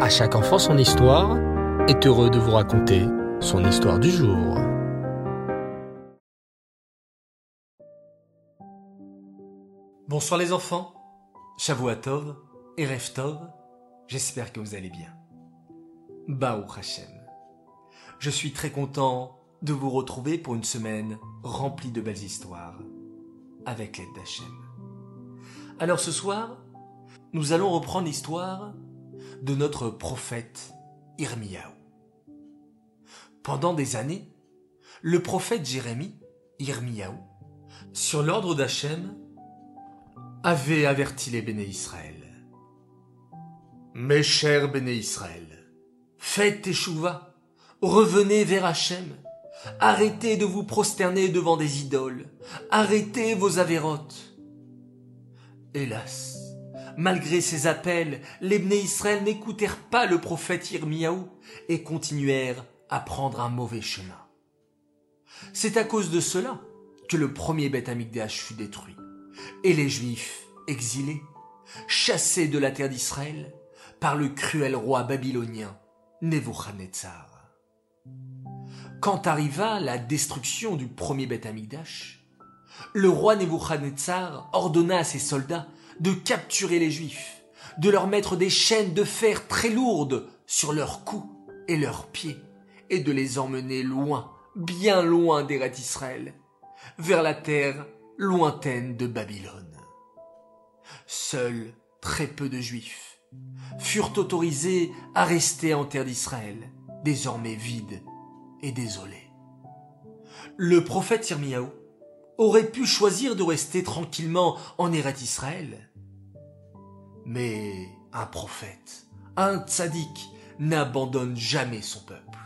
À chaque enfant son histoire est heureux de vous raconter son histoire du jour. Bonsoir les enfants, Shavuatov et Reftov, j'espère que vous allez bien. Baou Hashem, je suis très content de vous retrouver pour une semaine remplie de belles histoires, avec l'aide d'Hachem. Alors ce soir, nous allons reprendre l'histoire de notre prophète Irmiyahu. Pendant des années, le prophète Jérémie, Irmiyahu, sur l'ordre d'Hachem, avait averti les béné Israël. Mes chers béné Israël, faites échouva, revenez vers Hachem, arrêtez de vous prosterner devant des idoles, arrêtez vos avérotes. Hélas, Malgré ses appels, les Bné Israël n'écoutèrent pas le prophète Irmiaou et continuèrent à prendre un mauvais chemin. C'est à cause de cela que le premier Beth Amikdash fut détruit et les Juifs exilés, chassés de la terre d'Israël par le cruel roi babylonien Nebuchadnezzar. Quand arriva la destruction du premier Beth Amikdash, le roi Nebuchadnezzar ordonna à ses soldats de capturer les Juifs, de leur mettre des chaînes de fer très lourdes sur leurs cous et leurs pieds, et de les emmener loin, bien loin d'Eret Israël, vers la terre lointaine de Babylone. Seuls très peu de Juifs furent autorisés à rester en terre d'Israël, désormais vide et désolé. Le prophète aurait pu choisir de rester tranquillement en Eret Israël. Mais un prophète, un tzaddik, n'abandonne jamais son peuple.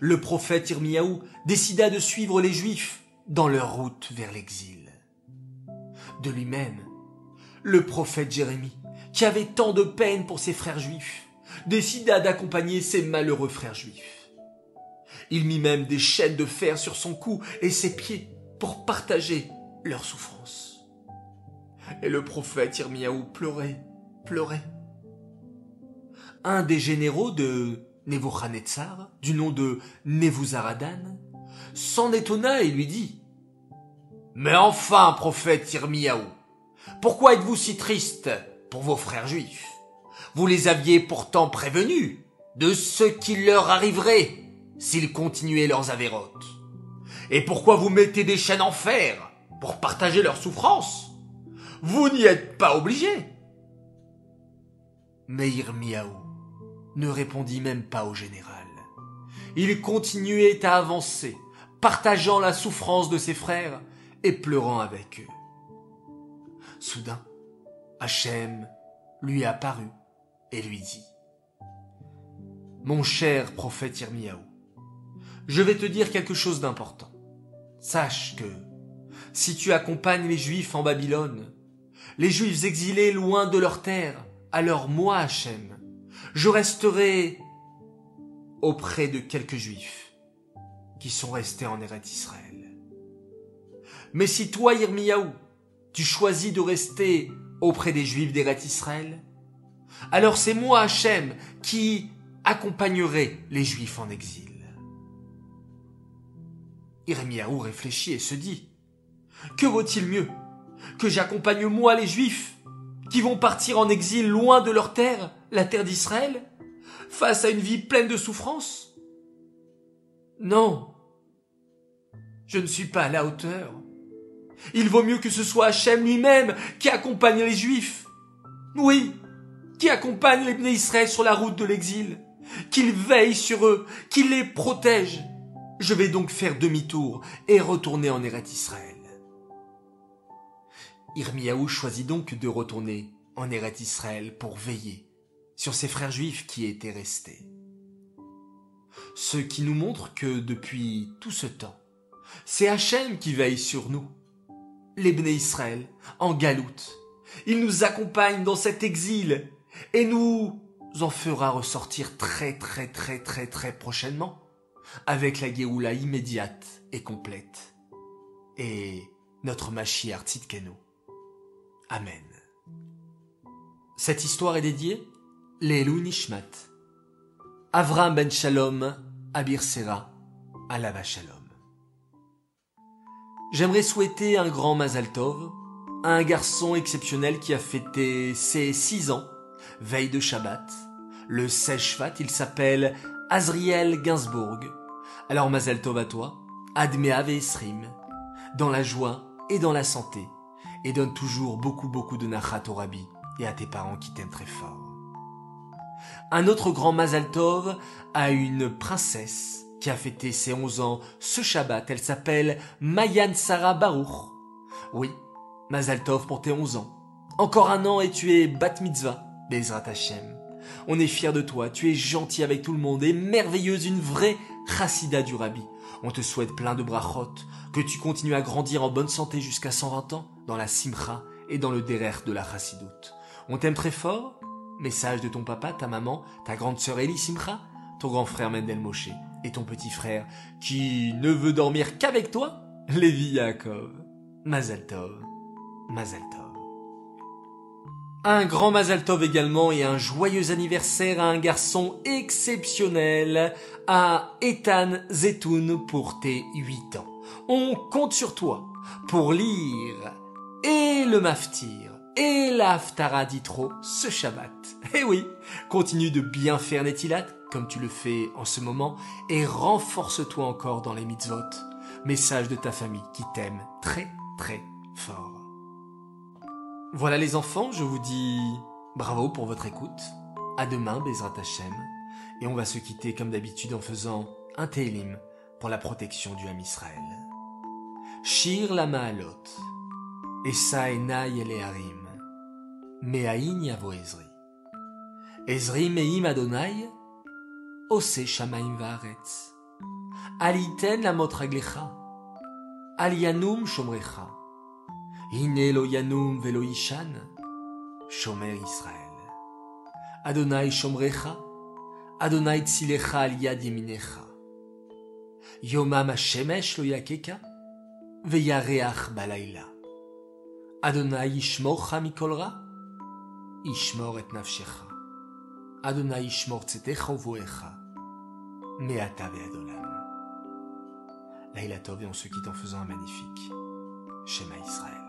Le prophète Irmiaou décida de suivre les Juifs dans leur route vers l'exil. De lui-même, le prophète Jérémie, qui avait tant de peine pour ses frères juifs, décida d'accompagner ses malheureux frères juifs. Il mit même des chaînes de fer sur son cou et ses pieds pour partager leur souffrance. Et le prophète Irmiaou pleurait, pleurait. Un des généraux de Nebuchadnezzar, du nom de Nebuzaradan, s'en étonna et lui dit Mais enfin, prophète Irmiaou, pourquoi êtes-vous si triste pour vos frères juifs? Vous les aviez pourtant prévenus de ce qui leur arriverait s'ils continuaient leurs avérotes. Et pourquoi vous mettez des chaînes en fer Pour partager leurs souffrances? Vous n'y êtes pas obligé. Meir Miaou ne répondit même pas au général. Il continuait à avancer, partageant la souffrance de ses frères et pleurant avec eux. Soudain, Hachem lui apparut et lui dit Mon cher prophète Irmiaou, je vais te dire quelque chose d'important. Sache que si tu accompagnes les Juifs en Babylone, les Juifs exilés loin de leur terre, alors moi, Hachem, je resterai auprès de quelques Juifs qui sont restés en Eret Israël. Mais si toi, Irmiaou, tu choisis de rester auprès des Juifs d'Eret Israël, alors c'est moi, Hachem, qui accompagnerai les Juifs en exil. Irmiaou réfléchit et se dit Que vaut-il mieux que j'accompagne moi les Juifs qui vont partir en exil loin de leur terre, la terre d'Israël, face à une vie pleine de souffrances Non, je ne suis pas à la hauteur. Il vaut mieux que ce soit Hachem lui-même qui accompagne les Juifs. Oui, qui accompagne les Israël sur la route de l'exil, qu'il veille sur eux, qu'il les protège. Je vais donc faire demi-tour et retourner en Eret Israël. Irmiaou choisit donc de retourner en Eret Israël pour veiller sur ses frères juifs qui étaient restés. Ce qui nous montre que depuis tout ce temps, c'est Hachem qui veille sur nous, les Israël, en galoute. Il nous accompagne dans cet exil et nous en fera ressortir très très très très très prochainement avec la Géoula immédiate et complète. Et notre Mashiach Tzidkenu. Amen. Cette histoire est dédiée Lelou Nishmat. Avram ben Shalom, Abir Sera, Alava Shalom. J'aimerais souhaiter un grand Mazal Tov un garçon exceptionnel qui a fêté ses six ans, veille de Shabbat. Le 16 Shvat, il s'appelle Azriel Gainsbourg. Alors Mazal Tov à toi, Admeav et Esrim, dans la joie et dans la santé, et donne toujours beaucoup beaucoup de nachat au rabbi et à tes parents qui t'aiment très fort. Un autre grand Mazal Tov a une princesse qui a fêté ses 11 ans ce Shabbat. Elle s'appelle Mayan Sarah Baruch. Oui, Mazal Tov pour tes 11 ans. Encore un an et tu es Bat Mitzvah, Bezrat Hashem. On est fiers de toi, tu es gentil avec tout le monde et merveilleuse, une vraie chassida du Rabbi. On te souhaite plein de brachot, que tu continues à grandir en bonne santé jusqu'à 120 ans, dans la simcha et dans le derer de la chassidoute. On t'aime très fort Message de ton papa, ta maman, ta grande sœur Elie Simcha, ton grand frère Mendel Moshe et ton petit frère qui ne veut dormir qu'avec toi, Lévi Yaakov. Mazal Tov, Tov. Un grand Mazal Tov également et un joyeux anniversaire à un garçon exceptionnel, à Ethan Zetoun pour tes 8 ans. On compte sur toi pour lire et le maftir et l'Aftara d'Itro ce Shabbat. Eh oui, continue de bien faire Netilat, comme tu le fais en ce moment, et renforce-toi encore dans les mitzvot. Message de ta famille qui t'aime très très fort. Voilà les enfants, je vous dis bravo pour votre écoute. À demain, Bezrat Hashem. Et on va se quitter comme d'habitude en faisant un Télim pour la protection du Ham Israël. Shir la Maalot. Esa enai eleharim. Me'ain yavo Ezri. Ezri me'im Adonai, ose shamaim va'aretz. Aliten la motraglecha. Alianum shomrecha. Hine Eloyanum veloishan, Shomer Israël. Adonai Shomrecha, Adonai Tzilecha aliad yeminecha. Yomam Hashemesh lo yakeka, veyareach balayla. Adonai Ishmorcha mikolra, Ishmor et nafshecha. Adonai Ishmor tzetecha uvoecha, meata veadolam. Laïla Tov et on se quitte en faisant un magnifique Shema Israël.